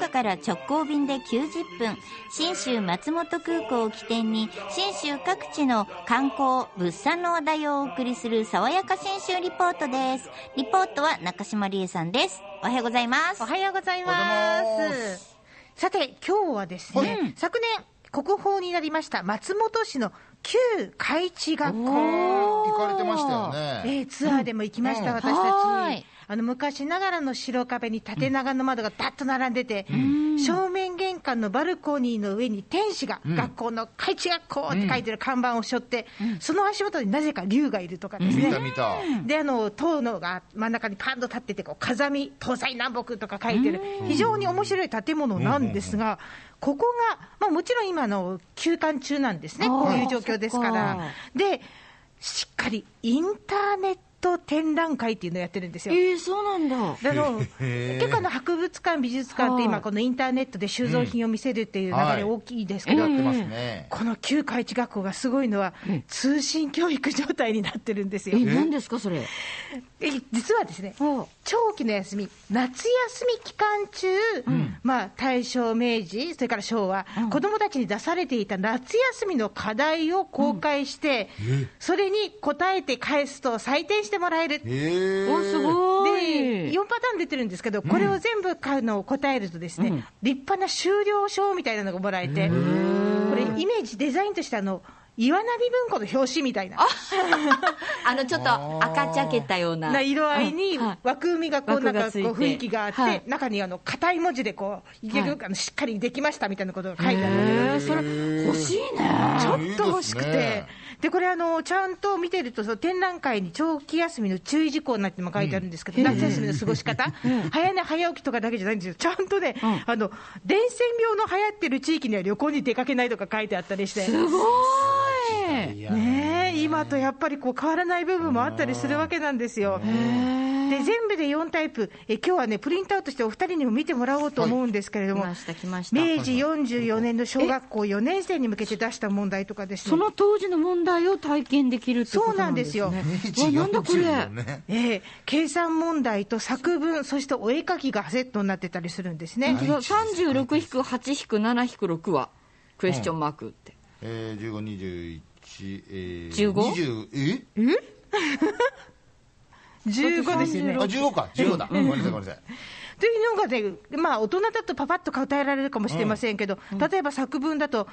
岡から直行便で90分、新州松本空港を起点に、新州各地の観光、物産の話題をお送りする、爽やか新州リポートです。リポートは中島理恵さんです。おはようございますお。はようございます。さて、今日はですね、はい昨年、国宝になりました松本市の旧海地学校。行かれてましたよえね。ーツアーでも行きました、うん私たはいち。あの昔ながらの白壁に縦長の窓がダッと並んでて、正面玄関のバルコニーの上に天使が、うん。学校の海地学校って書いてる看板を背負って、その足元になぜか竜がいるとかですね。見た見た。で、あの、塔のが真ん中にパンと立ってて、こう、風見、東西南北とか書いてる、非常に面白い建物なんですが、ここが、まあもちろん今の休館中なんですね、こういう状況ですから。か。で、しっかりインターネット展覧会っていうのをやってるんですよ。えー、そうなんだ。であの結構あの博物館、美術館って今、このインターネットで収蔵品を見せるっていう流れ大きいですけど、やってますね。この旧海地学校がすごいのは、通信教育状態になってるんですよえ、。何ですか、それ？え実はですね、は長期の休み、夏休み期間中、まあ、大正、明治、それから昭和、子どもたちに出されていた夏休みの課題を公開して、それに答えて返すと採点してもらえる。へえ。お、すごでい。4パターン出てるんですけど、これを全部あの答えるとですね、うん立派な修了証みたいなのがもらえて、これ、イメージ、デザインとしてあの、岩波文庫の表紙みたいな。あの、ちょっと赤茶けたような。な色合いに枠組みがこうなんかこう雰囲気があって、はい。中にあの硬い文字でこう、いけるはい。あのしっかりできましたみたいなことが書いてあるそれ、欲しいね。ちょっと欲しくて。いいでこれあの、ちゃんと見てると、その展覧会に長期休みの注意事項になっても書いてあるんですけど、夏休みの過ごし方、早寝早起きとかだけじゃないんですよ、ちゃんとね、うん。あの伝染病の流行ってる地域には旅行に出かけないとか書いてあったりして。すごい。ねえ今とやっぱりこう変わらない部分もあったりするわけなんですよ。で全部で4タイプえ、今日はね、プリントアウトしてお二人にも見てもらおうと思うんですけれども、来ました、来ました。明治44年の小学校4年生に向けて出した問題とかですねそ、の当時の問題を体験できるってことなんですね。そうなんだこれ。44年。ええ計算問題と作文、そしてお絵描きがセットになってたりするんですね。36-8-7-6は、クエスチョンマークって。えー、15、21、えー、15 20え？15ですよね。あ、15か。15だ。ごめんなさい、ごめんなさい。というのがね、まあ、大人だとパパッと答えられるかもしれませんけど、例えば作文だと、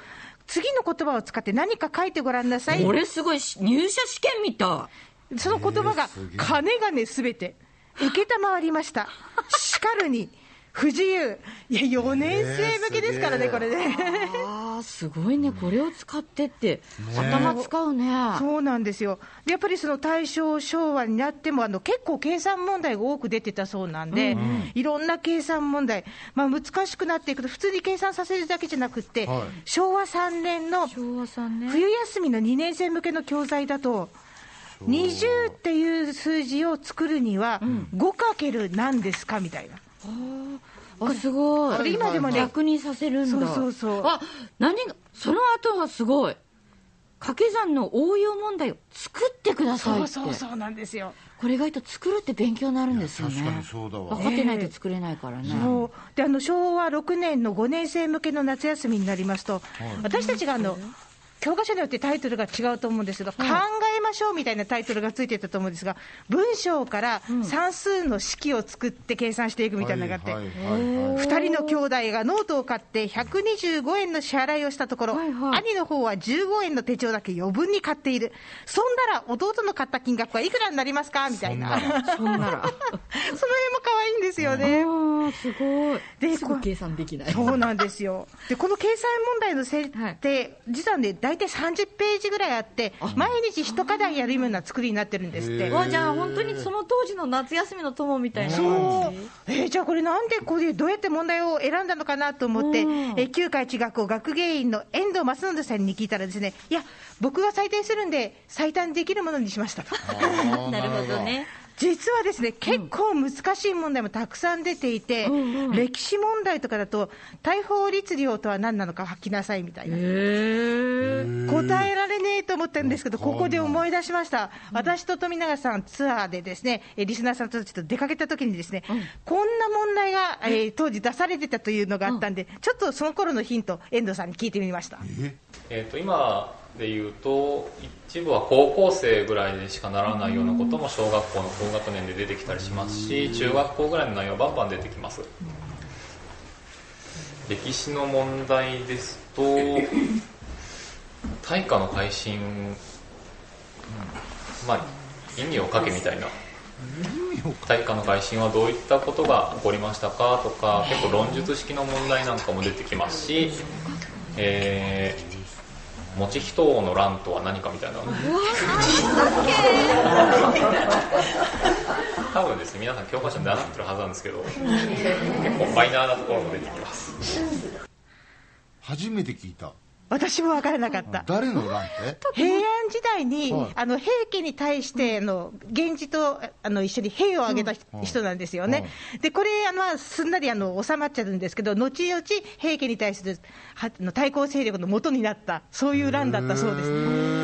次の言葉を使って何か書いてごらんなさい。これすごいし、入社試験みたその言葉が金がね、すべて、受けたまわりました。しかるに、不自由。いや、4年生向けですからね、えーこれね。すごいね。これを使ってって、頭使うね。そうなんですよ。でやっぱりその大正、昭和になっても、あの結構計算問題が多く出てたそうなんで、いろんな計算問題、まあ、難しくなっていくと、普通に計算させるだけじゃなくって、はい昭和3年の。冬休みの2年生向けの教材だと、20っていう数字を作るには、5かける何ですかみたいな。あ、すごい。これ今でもね逆にさせるんだ。そうそうそうあ、何が、その後はすごい。掛け算の応用問題を作ってくださいって。そうそうそうなんですよ。これ意外と作るって勉強になるんですよね。確かにそうだわ分かってないと作れないからね。そうであの昭和6年の5年生向けの夏休みになりますと、私たちがあの教科書によってタイトルが違うと思うんですけど、考えましょうみたいなタイトルがついてたと思うんですが、文章から算数の式を作って計算していくみたいなのがあって。はいはいはいはい2人の兄弟がノートを買って125円の支払いをしたところ、はいはい兄の方は15円の手帳だけ余分に買っている、そんなら弟の買った金額はいくらになりますかみたいな、その辺もそんなら。可愛いんですよね。すごい。ですぐ計算できない。そうなんですよ。で、この計算問題の設定、実はね、大体30ページぐらいあって、毎日一課題やるような作りになってるんですってじゃあ本当にその当時の夏休みの友みたいなそう。えーじゃあこれなんでこれどうやって問題を選んだのかなと思って、えうんー旧海地学校学芸員の遠藤正則さんに聞いたらですね、いや、僕が採点するんで、最短できるものにしましたと。なるほどね。実はですね、結構難しい問題もたくさん出ていて、歴史問題とかだと、大法律令とは何なのか書きなさいみたいな。答えられねえと思ったんですけど、ここで思い出しました。私と富永さんツアーでですね、えリスナーさんとちょっと出かけた時にですね、こんな問題が、えー当時出されてたというのがあったんで、ちょっとその頃のヒント、遠藤さんに聞いてみました。えー、と今で言うと一部は高校生ぐらいでしかならないようなことも小学校の高学年で出てきたりしますし中学校ぐらいの内容バンバン出てきます。歴史の問題ですと大化の改新まあ意味をかけみたいな。大化の改新はどういったことが起こりましたかとか結構論述式の問題なんかも出てきますしえー、持ち人王の乱とは何かみたいな。多分ですね皆さん教科書に習ってるはずなんですけど結構マイナーなところも出てきます。初めて聞いた。私も分からなかった。誰の乱って？平安時代に、はい。あの平家に対してあの源氏とあの一緒に兵を挙げた人,、うん。なんですよね、でこれあの、まあすんなりあの収まっちゃうんですけど、後々、平家に対するはあの対抗勢力の元になった、そういう乱だったそうです。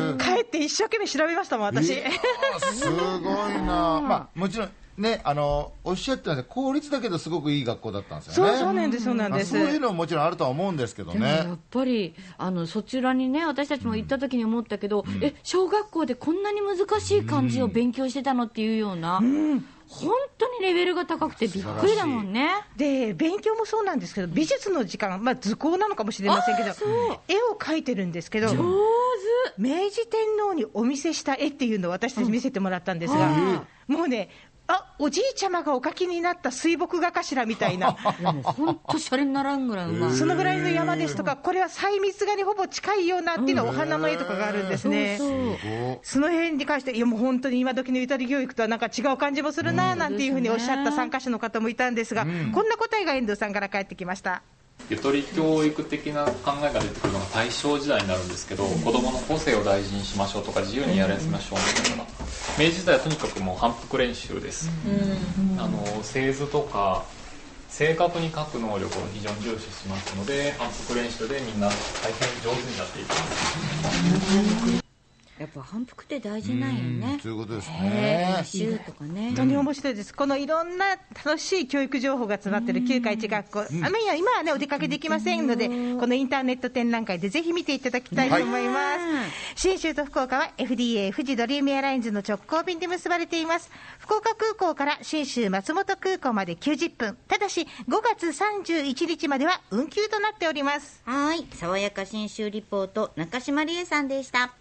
帰って一生懸命調べましたもん、私。えーすごいな、まあ、もちろんねあのおっしゃってました公立だけどすごくいい学校だったんですよね。そうそうなんです、そうなんです。あそういうのももちろんあるとは思うんですけどでもやねっぱりあのそちらにね私たちも行った時に思ったけど、え小学校でこんなに難しい漢字を勉強してたのっていうような、本当にレベルが高くてびっくりだもんね。で勉強もそうなんですけど、美術の時間、まあ、図工なのかもしれませんけど、絵を描いてるんですけど、上手明治天皇にお見せした絵っていうのを私たち見せてもらったんですが、もうね、あおじいちゃまがお描きになった水墨画かしらみたいな、本当シャレにならんぐらいうまい。そのぐらいの山ですとか、これは細密画にほぼ近いようなっていうのはお花の絵とかがあるんですね。そうそうおその辺に関して、いやもう本当に今時のゆとり教育とはなんか違う感じもするななんていうふうにおっしゃった参加者の方もいたんですが、こんな答えが遠藤さんから返ってきました。ゆとり教育的な考えが出てくるのが大正時代になるんですけど子供の個性を大事にしましょうとか自由にやらせましょうみたいな。明治時代はとにかくもう反復練習です、あの製図とか正確に書く能力を非常に重視しますので反復練習でみんな大変上手になっていきますやっぱ反復って大事なんよね。そういうことですへねえ、週とかね本。当に面白いです、このいろんな楽しい教育情報が詰まってる9回1学校、あまり今はね、お出かけできませんので、このインターネット展覧会でぜひ見ていただきたいと思います。信州と福岡は FDA 富士ドリームエアラインズの直行便で結ばれています。福岡空港から信州松本空港まで90分、ただし5月31日までは運休となっております。はい。爽やか新州リポート、中島理恵さんでした。